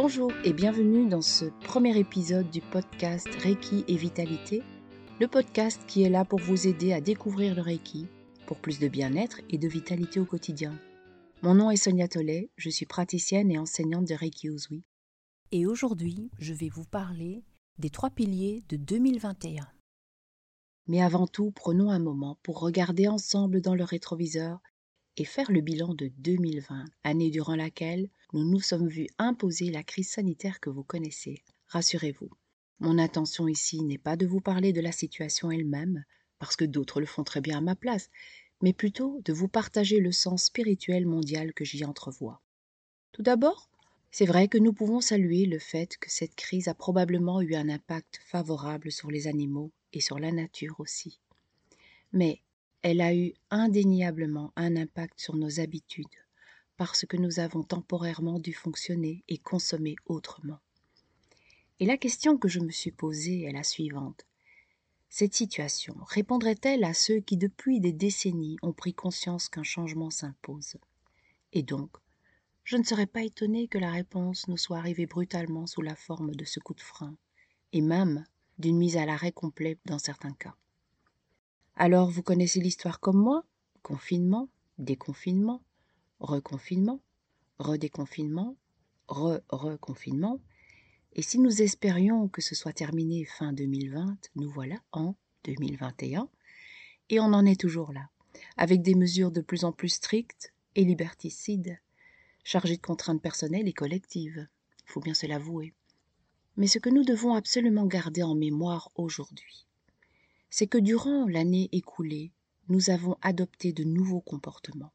Bonjour et bienvenue dans ce premier épisode du podcast Reiki et Vitalité, le podcast qui est là pour vous aider à découvrir le Reiki pour plus de bien-être et de vitalité au quotidien. Mon nom est Sonia Tollet, je suis praticienne et enseignante de Reiki Uzui. Et aujourd'hui, je vais vous parler des trois piliers de 2021. Mais avant tout, prenons un moment pour regarder ensemble dans le rétroviseur et faire le bilan de 2020, année durant laquelle nous nous sommes vus imposer la crise sanitaire que vous connaissez. Rassurez-vous, mon intention ici n'est pas de vous parler de la situation elle-même, parce que d'autres le font très bien à ma place, mais plutôt de vous partager le sens spirituel mondial que j'y entrevois. Tout d'abord, c'est vrai que nous pouvons saluer le fait que cette crise a probablement eu un impact favorable sur les animaux et sur la nature aussi. Mais elle a eu indéniablement un impact sur nos habitudes, parce que nous avons temporairement dû fonctionner et consommer autrement. Et la question que je me suis posée est la suivante. Cette situation répondrait-elle à ceux qui depuis des décennies ont pris conscience qu'un changement s'impose? Et donc, je ne serais pas étonnée que la réponse nous soit arrivée brutalement sous la forme de ce coup de frein, et même d'une mise à l'arrêt complet dans certains cas. Alors vous connaissez l'histoire comme moi? Confinement, déconfinement, reconfinement, redéconfinement, re-reconfinement. Et si nous espérions que ce soit terminé fin 2020, nous voilà en 2021. Et on en est toujours là, avec des mesures de plus en plus strictes et liberticides, chargées de contraintes personnelles et collectives. Il faut bien se l'avouer. Mais ce que nous devons absolument garder en mémoire aujourd'hui, c'est que durant l'année écoulée, nous avons adopté de nouveaux comportements.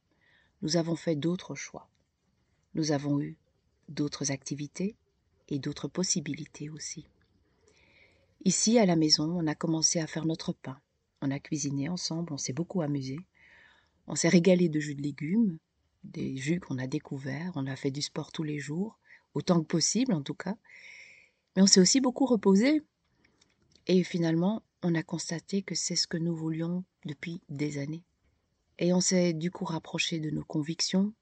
Nous avons fait d'autres choix. Nous avons eu d'autres activités et d'autres possibilités aussi. Ici, à la maison, on a commencé à faire notre pain. On a cuisiné ensemble, on s'est beaucoup amusé. On s'est régalé de jus de légumes, des jus qu'on a découverts. On a fait du sport tous les jours, autant que possible en tout cas. Mais on s'est aussi beaucoup reposé. Et finalement, on a constaté que c'est ce que nous voulions depuis des années. Et on s'est du coup rapproché de nos convictions,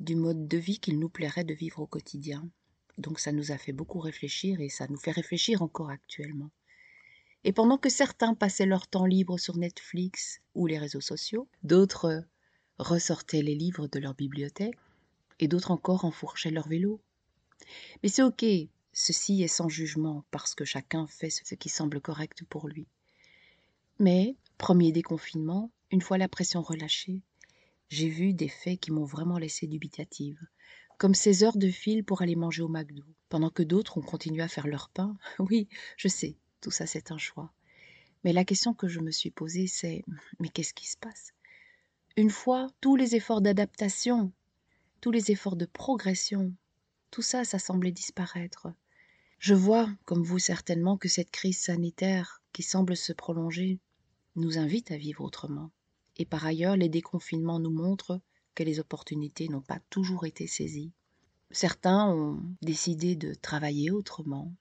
du mode de vie qu'il nous plairait de vivre au quotidien. Donc ça nous a fait beaucoup réfléchir et ça nous fait réfléchir encore actuellement. Et pendant que certains passaient leur temps libre sur Netflix ou les réseaux sociaux, d'autres ressortaient les livres de leur bibliothèque et d'autres encore enfourchaient leur vélo. Mais c'est ok, ceci est sans jugement parce que chacun fait ce qui semble correct pour lui. Mais, premier déconfinement, une fois la pression relâchée, j'ai vu des faits qui m'ont vraiment laissé dubitative, comme ces heures de fil pour aller manger au McDo, pendant que d'autres ont continué à faire leur pain. Oui, je sais, tout ça c'est un choix. Mais la question que je me suis posée, c'est mais qu'est-ce qui se passe? Une fois tous les efforts d'adaptation, tous les efforts de progression, tout ça, ça semblait disparaître. Je vois, comme vous certainement, que cette crise sanitaire qui semble se prolonger nous invite à vivre autrement. Et par ailleurs, les déconfinements nous montrent que les opportunités n'ont pas toujours été saisies. Certains ont décidé de travailler autrement,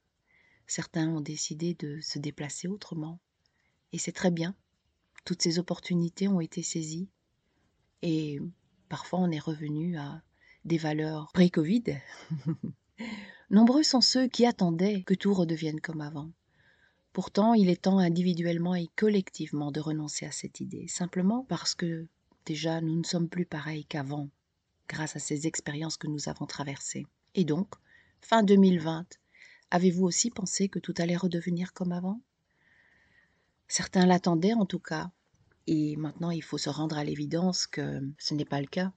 certains ont décidé de se déplacer autrement. Et c'est très bien. Toutes ces opportunités ont été saisies. Et parfois on est revenu à des valeurs pré-Covid. Nombreux sont ceux qui attendaient que tout redevienne comme avant. Pourtant, il est temps individuellement et collectivement de renoncer à cette idée, simplement parce que déjà nous ne sommes plus pareils qu'avant, grâce à ces expériences que nous avons traversées. Et donc, fin 2020, avez-vous aussi pensé que tout allait redevenir comme avant? Certains l'attendaient en tout cas, et maintenant il faut se rendre à l'évidence que ce n'est pas le cas.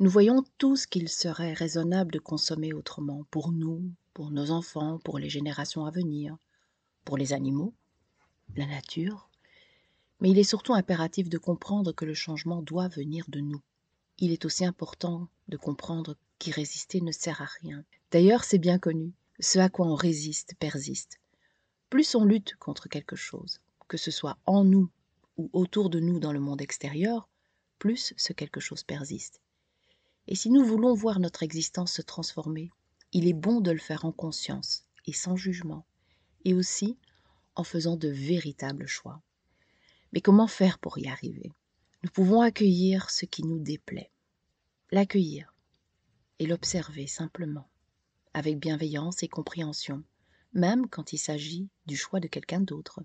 Nous voyons tous qu'il serait raisonnable de consommer autrement, pour nous, pour nos enfants, pour les générations à venir pour les animaux, la nature, mais il est surtout impératif de comprendre que le changement doit venir de nous. Il est aussi important de comprendre qu'y résister ne sert à rien. D'ailleurs, c'est bien connu, ce à quoi on résiste persiste. Plus on lutte contre quelque chose, que ce soit en nous ou autour de nous dans le monde extérieur, plus ce quelque chose persiste. Et si nous voulons voir notre existence se transformer, il est bon de le faire en conscience et sans jugement, et aussi en faisant de véritables choix. Mais comment faire pour y arriver? Nous pouvons accueillir ce qui nous déplaît, l'accueillir et l'observer simplement, avec bienveillance et compréhension, même quand il s'agit du choix de quelqu'un d'autre.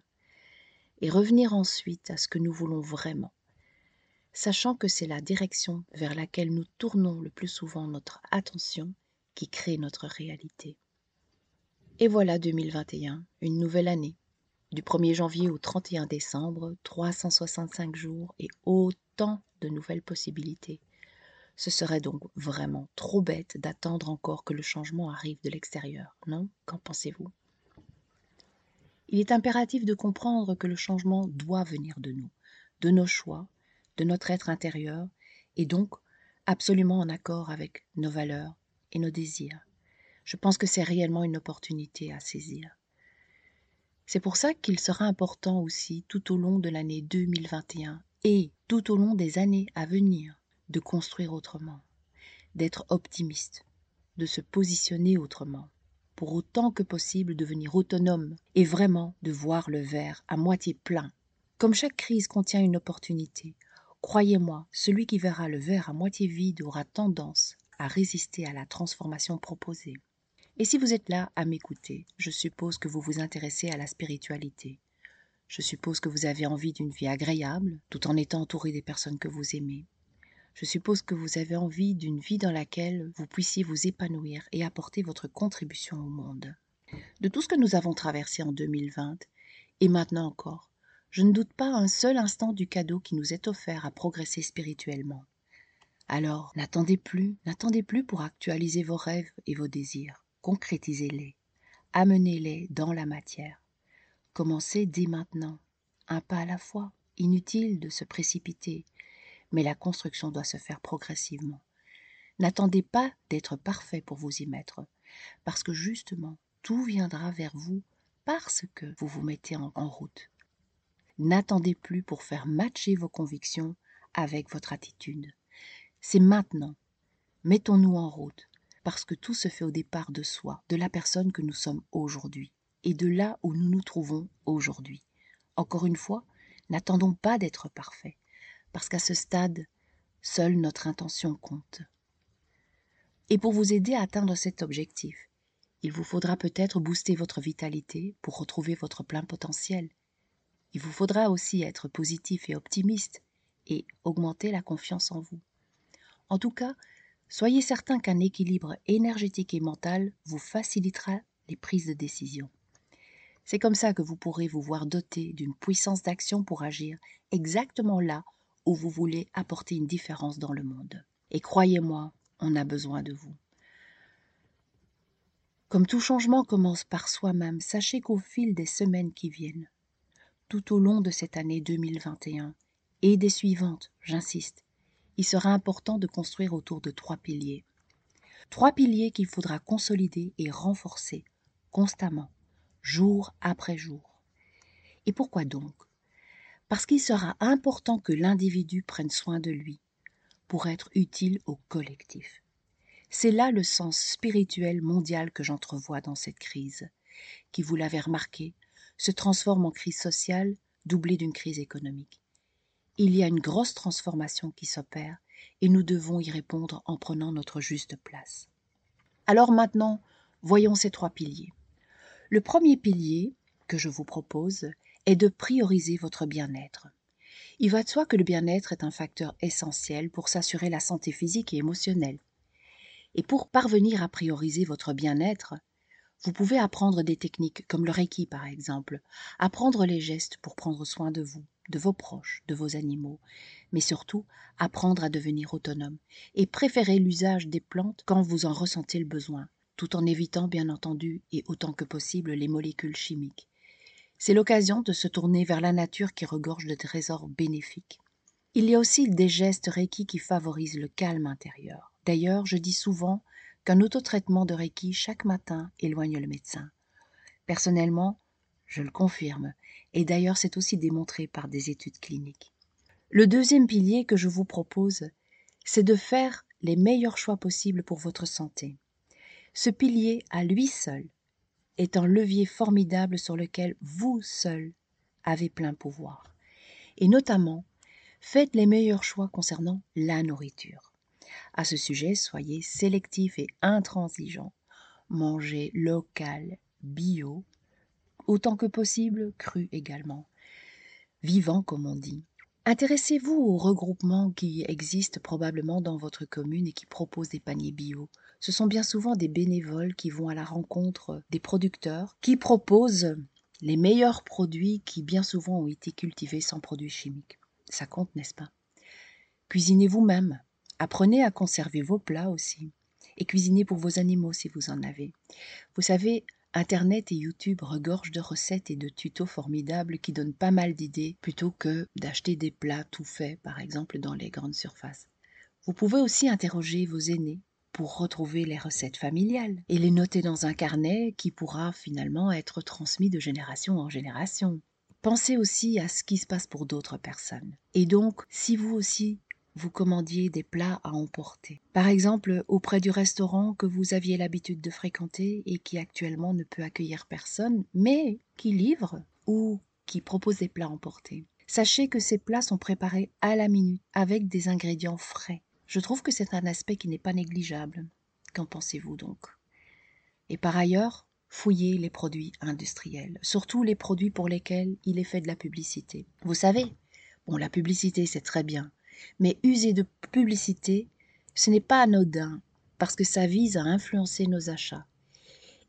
Et revenir ensuite à ce que nous voulons vraiment, sachant que c'est la direction vers laquelle nous tournons le plus souvent notre attention qui crée notre réalité. Et voilà 2021, une nouvelle année. Du 1er janvier au 31 décembre, 365 jours et autant de nouvelles possibilités. Ce serait donc vraiment trop bête d'attendre encore que le changement arrive de l'extérieur, non? Qu'en pensez-vous? Il est impératif de comprendre que le changement doit venir de nous, de nos choix, de notre être intérieur, et donc absolument en accord avec nos valeurs et nos désirs. Je pense que c'est réellement une opportunité à saisir. C'est pour ça qu'il sera important aussi tout au long de l'année 2021 et tout au long des années à venir de construire autrement, d'être optimiste, de se positionner autrement, pour autant que possible devenir autonome et vraiment de voir le verre à moitié plein. Comme chaque crise contient une opportunité, croyez-moi, celui qui verra le verre à moitié vide aura tendance à résister à la transformation proposée. Et si vous êtes là à m'écouter, je suppose que vous vous intéressez à la spiritualité. Je suppose que vous avez envie d'une vie agréable, tout en étant entouré des personnes que vous aimez. Je suppose que vous avez envie d'une vie dans laquelle vous puissiez vous épanouir et apporter votre contribution au monde. De tout ce que nous avons traversé en 2020, et maintenant encore, je ne doute pas un seul instant du cadeau qui nous est offert à progresser spirituellement. Alors, n'attendez plus, n'attendez plus pour actualiser vos rêves et vos désirs. Concrétisez-les, amenez-les dans la matière. Commencez dès maintenant, un pas à la fois. Inutile de se précipiter, mais la construction doit se faire progressivement. N'attendez pas d'être parfait pour vous y mettre, parce que justement, tout viendra vers vous parce que vous vous mettez en, route. N'attendez plus pour faire matcher vos convictions avec votre attitude. C'est maintenant. Mettons-nous en route, parce que tout se fait au départ de soi, de la personne que nous sommes aujourd'hui, et de là où nous nous trouvons aujourd'hui. Encore une fois, n'attendons pas d'être parfaits parce qu'à ce stade, seule notre intention compte. Et pour vous aider à atteindre cet objectif, il vous faudra peut-être booster votre vitalité pour retrouver votre plein potentiel. Il vous faudra aussi être positif et optimiste et augmenter la confiance en vous. En tout cas, soyez certain qu'un équilibre énergétique et mental vous facilitera les prises de décision. C'est comme ça que vous pourrez vous voir doté d'une puissance d'action pour agir exactement là où vous voulez apporter une différence dans le monde. Et croyez-moi, on a besoin de vous. Comme tout changement commence par soi-même, sachez qu'au fil des semaines qui viennent, tout au long de cette année 2021 et des suivantes, j'insiste, il sera important de construire autour de trois piliers. Trois piliers qu'il faudra consolider et renforcer constamment, jour après jour. Et pourquoi donc? Parce qu'il sera important que l'individu prenne soin de lui pour être utile au collectif. C'est là le sens spirituel mondial que j'entrevois dans cette crise, qui, vous l'avez remarqué, se transforme en crise sociale doublée d'une crise économique. Il y a une grosse transformation qui s'opère et nous devons y répondre en prenant notre juste place. Alors maintenant, voyons ces trois piliers. Le premier pilier que je vous propose est de prioriser votre bien-être. Il va de soi que le bien-être est un facteur essentiel pour s'assurer la santé physique et émotionnelle. Et pour parvenir à prioriser votre bien-être, vous pouvez apprendre des techniques comme le Reiki par exemple, apprendre les gestes pour prendre soin de vous, de vos proches, de vos animaux, mais surtout apprendre à devenir autonome et préférer l'usage des plantes quand vous en ressentez le besoin, tout en évitant bien entendu et autant que possible les molécules chimiques. C'est l'occasion de se tourner vers la nature qui regorge de trésors bénéfiques. Il y a aussi des gestes Reiki qui favorisent le calme intérieur. D'ailleurs, je dis souvent qu'un autotraitement de Reiki chaque matin éloigne le médecin. Personnellement, je le confirme, et d'ailleurs c'est aussi démontré par des études cliniques. Le deuxième pilier que je vous propose, c'est de faire les meilleurs choix possibles pour votre santé. Ce pilier, à lui seul, est un levier formidable sur lequel vous seul avez plein pouvoir. Et notamment, faites les meilleurs choix concernant la nourriture. À ce sujet, soyez sélectif et intransigeant. manger local, bio, autant que possible cru également, vivant comme on dit. Intéressez-vous aux regroupements qui existent probablement dans votre commune et qui proposent des paniers bio? Ce sont bien souvent des bénévoles qui vont à la rencontre des producteurs, qui proposent les meilleurs produits qui bien souvent ont été cultivés sans produits chimiques. Ça compte, n'est-ce pas? Cuisinez vous-même. Apprenez à conserver vos plats aussi. Et cuisinez pour vos animaux si vous en avez. Vous savez, Internet et YouTube regorgent de recettes et de tutos formidables qui donnent pas mal d'idées plutôt que d'acheter des plats tout faits, par exemple dans les grandes surfaces. Vous pouvez aussi interroger vos aînés pour retrouver les recettes familiales et les noter dans un carnet qui pourra finalement être transmis de génération en génération. Pensez aussi à ce qui se passe pour d'autres personnes. Et donc, si vous aussi vous commandiez des plats à emporter. Par exemple, auprès du restaurant que vous aviez l'habitude de fréquenter et qui actuellement ne peut accueillir personne, mais qui livre ou qui propose des plats emportés. Sachez que ces plats sont préparés à la minute avec des ingrédients frais. Je trouve que c'est un aspect qui n'est pas négligeable. Qu'en pensez-vous donc? Et par ailleurs, fouillez les produits industriels, surtout les produits pour lesquels il est fait de la publicité. Vous savez, bon, la publicité c'est très bien, mais user de publicité, ce n'est pas anodin, parce que ça vise à influencer nos achats.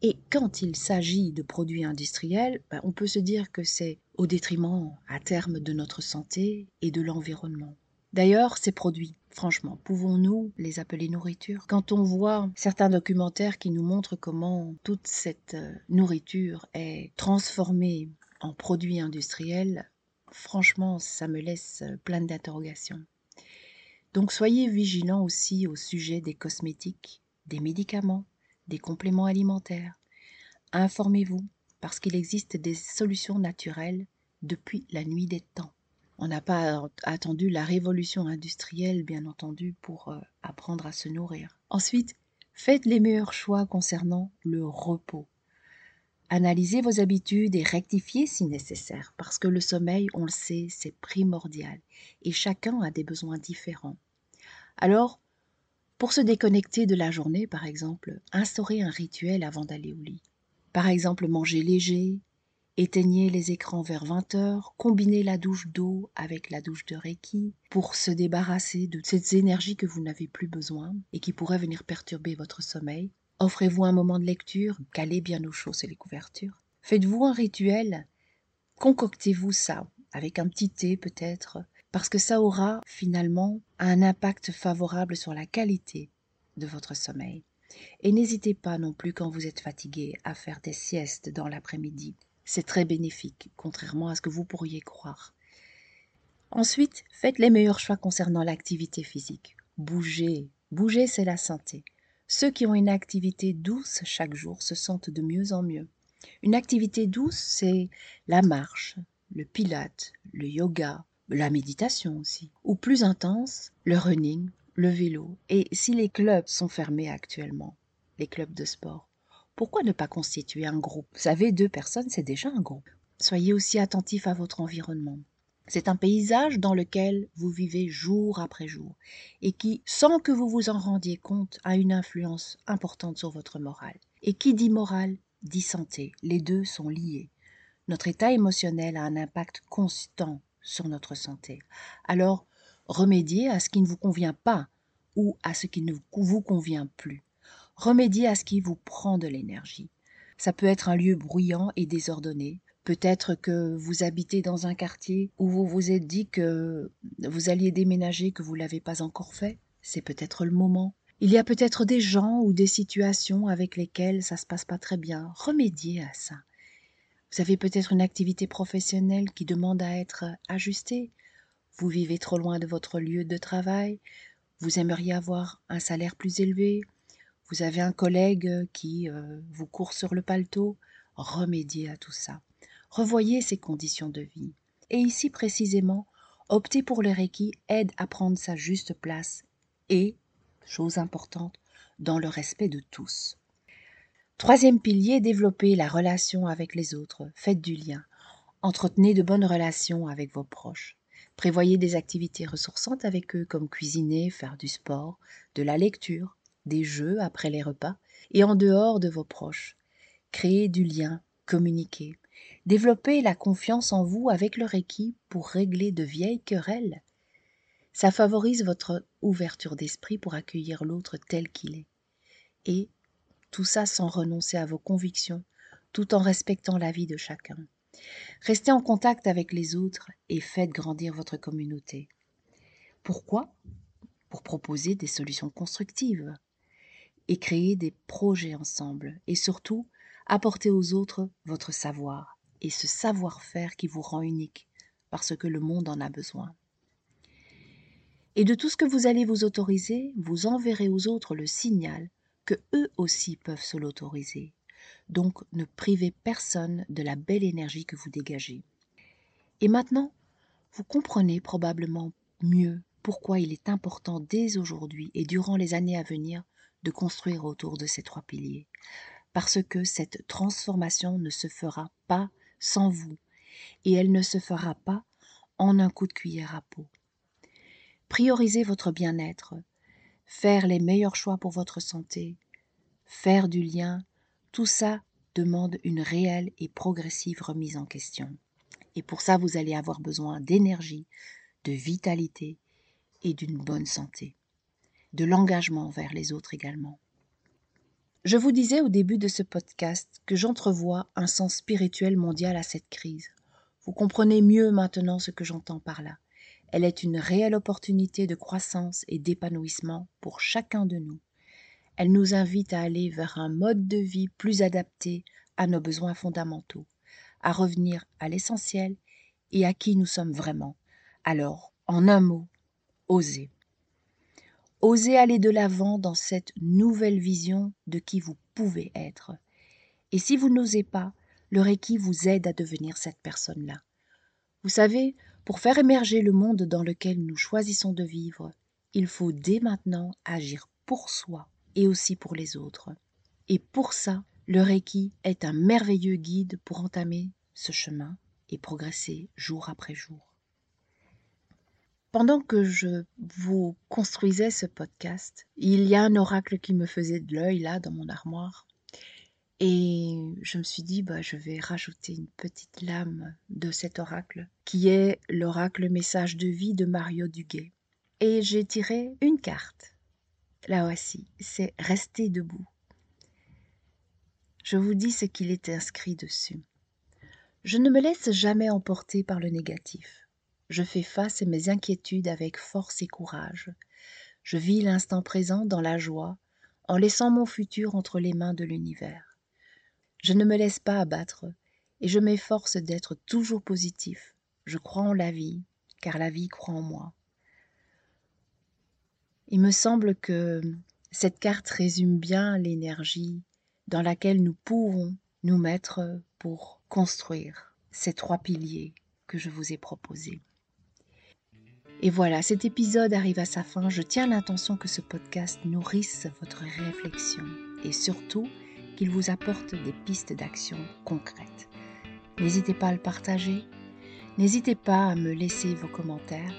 Et quand il s'agit de produits industriels, ben, on peut se dire que c'est au détriment à terme de notre santé et de l'environnement. D'ailleurs, ces produits, franchement, pouvons-nous les appeler nourriture? Quand on voit certains documentaires qui nous montrent comment toute cette euh, nourriture est transformée en produits industriels, franchement, ça me laisse euh, plein d'interrogations. Donc soyez vigilants aussi au sujet des cosmétiques, des médicaments, des compléments alimentaires. Informez-vous, parce qu'il existe des solutions naturelles depuis la nuit des temps. On n'a pas attendu la révolution industrielle, bien entendu, pour euh, apprendre à se nourrir. Ensuite, faites les meilleurs choix concernant le repos. Analysez vos habitudes et rectifiez si nécessaire, parce que le sommeil, on le sait, c'est primordial, et chacun a des besoins différents. Alors, pour se déconnecter de la journée, par exemple, instaurez un rituel avant d'aller au lit. Par exemple, manger léger, éteignez les écrans vers 20 heures, combinez la douche d'eau avec la douche de Reiki pour se débarrasser de ces énergies que vous n'avez plus besoin et qui pourraient venir perturber votre sommeil. Offrez-vous un moment de lecture, calez bien au chaud sur les couvertures. Faites-vous un rituel, concoctez-vous ça, avec un petit thé peut-être, parce que ça aura finalement un impact favorable sur la qualité de votre sommeil. Et n'hésitez pas non plus quand vous êtes fatigué à faire des siestes dans l'après-midi. C'est très bénéfique, contrairement à ce que vous pourriez croire. Ensuite, faites les meilleurs choix concernant l'activité physique. Bougez. Bouger, c'est la santé. Ceux qui ont une activité douce chaque jour se sentent de mieux en mieux. Une activité douce, c'est la marche, le pilate, le yoga, la méditation aussi. Ou plus intense, le running, le vélo. Et si les clubs sont fermés actuellement, les clubs de sport, pourquoi ne pas constituer un groupe? Vous savez, deux personnes, c'est déjà un groupe. Soyez aussi attentif à votre environnement. C'est un paysage dans lequel vous vivez jour après jour et qui, sans que vous vous en rendiez compte, a une influence importante sur votre morale. Et qui dit morale dit santé. Les deux sont liés. Notre état émotionnel a un impact constant sur notre santé. Alors, remédiez à ce qui ne vous convient pas ou à ce qui ne vous convient plus. Remédiez à ce qui vous prend de l'énergie. Ça peut être un lieu bruyant et désordonné, Peut-être que vous habitez dans un quartier où vous vous êtes dit que vous alliez déménager, que vous ne l'avez pas encore fait. C'est peut-être le moment. Il y a peut-être des gens ou des situations avec lesquelles ça se passe pas très bien. Remédiez à ça. Vous avez peut-être une activité professionnelle qui demande à être ajustée. Vous vivez trop loin de votre lieu de travail. Vous aimeriez avoir un salaire plus élevé. Vous avez un collègue qui euh, vous court sur le paletot. Remédiez à tout ça. Revoyez ses conditions de vie. Et ici précisément, opter pour le Reiki aide à prendre sa juste place et, chose importante, dans le respect de tous. Troisième pilier, développer la relation avec les autres. Faites du lien. Entretenez de bonnes relations avec vos proches. Prévoyez des activités ressourçantes avec eux comme cuisiner, faire du sport, de la lecture, des jeux après les repas et en dehors de vos proches. Créez du lien, communiquez. Développez la confiance en vous avec le Reiki pour régler de vieilles querelles. Ça favorise votre ouverture d'esprit pour accueillir l'autre tel qu'il est. Et tout ça sans renoncer à vos convictions, tout en respectant la vie de chacun. Restez en contact avec les autres et faites grandir votre communauté. Pourquoi? Pour proposer des solutions constructives et créer des projets ensemble et surtout apporter aux autres votre savoir et ce savoir-faire qui vous rend unique parce que le monde en a besoin. Et de tout ce que vous allez vous autoriser, vous enverrez aux autres le signal que eux aussi peuvent se l'autoriser. Donc ne privez personne de la belle énergie que vous dégagez. Et maintenant, vous comprenez probablement mieux pourquoi il est important dès aujourd'hui et durant les années à venir de construire autour de ces trois piliers. Parce que cette transformation ne se fera pas sans vous et elle ne se fera pas en un coup de cuillère à peau. Priorisez votre bien-être, faire les meilleurs choix pour votre santé, faire du lien, tout ça demande une réelle et progressive remise en question. Et pour ça, vous allez avoir besoin d'énergie, de vitalité et d'une bonne santé, de l'engagement envers les autres également. Je vous disais au début de ce podcast que j'entrevois un sens spirituel mondial à cette crise. Vous comprenez mieux maintenant ce que j'entends par là. Elle est une réelle opportunité de croissance et d'épanouissement pour chacun de nous. Elle nous invite à aller vers un mode de vie plus adapté à nos besoins fondamentaux, à revenir à l'essentiel et à qui nous sommes vraiment. Alors, en un mot, oser. Osez aller de l'avant dans cette nouvelle vision de qui vous pouvez être. Et si vous n'osez pas, le Reiki vous aide à devenir cette personne-là. Vous savez, pour faire émerger le monde dans lequel nous choisissons de vivre, il faut dès maintenant agir pour soi et aussi pour les autres. Et pour ça, le Reiki est un merveilleux guide pour entamer ce chemin et progresser jour après jour. Pendant que je vous construisais ce podcast, il y a un oracle qui me faisait de l'œil là dans mon armoire. Et je me suis dit, bah, je vais rajouter une petite lame de cet oracle, qui est l'oracle message de vie de Mario Duguay. Et j'ai tiré une carte. Là voici, c'est rester debout. Je vous dis ce qu'il est inscrit dessus. Je ne me laisse jamais emporter par le négatif. Je fais face à mes inquiétudes avec force et courage. Je vis l'instant présent dans la joie, en laissant mon futur entre les mains de l'univers. Je ne me laisse pas abattre, et je m'efforce d'être toujours positif. Je crois en la vie, car la vie croit en moi. Il me semble que cette carte résume bien l'énergie dans laquelle nous pouvons nous mettre pour construire ces trois piliers que je vous ai proposés. Et voilà, cet épisode arrive à sa fin. Je tiens l'intention que ce podcast nourrisse votre réflexion et surtout qu'il vous apporte des pistes d'action concrètes. N'hésitez pas à le partager, n'hésitez pas à me laisser vos commentaires.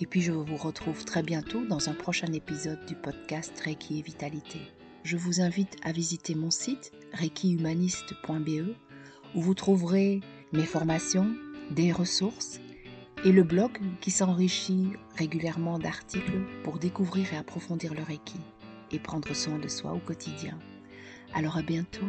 Et puis je vous retrouve très bientôt dans un prochain épisode du podcast Reiki et Vitalité. Je vous invite à visiter mon site reikihumaniste.be où vous trouverez mes formations, des ressources et le blog qui s'enrichit régulièrement d'articles pour découvrir et approfondir le Reiki et prendre soin de soi au quotidien. Alors à bientôt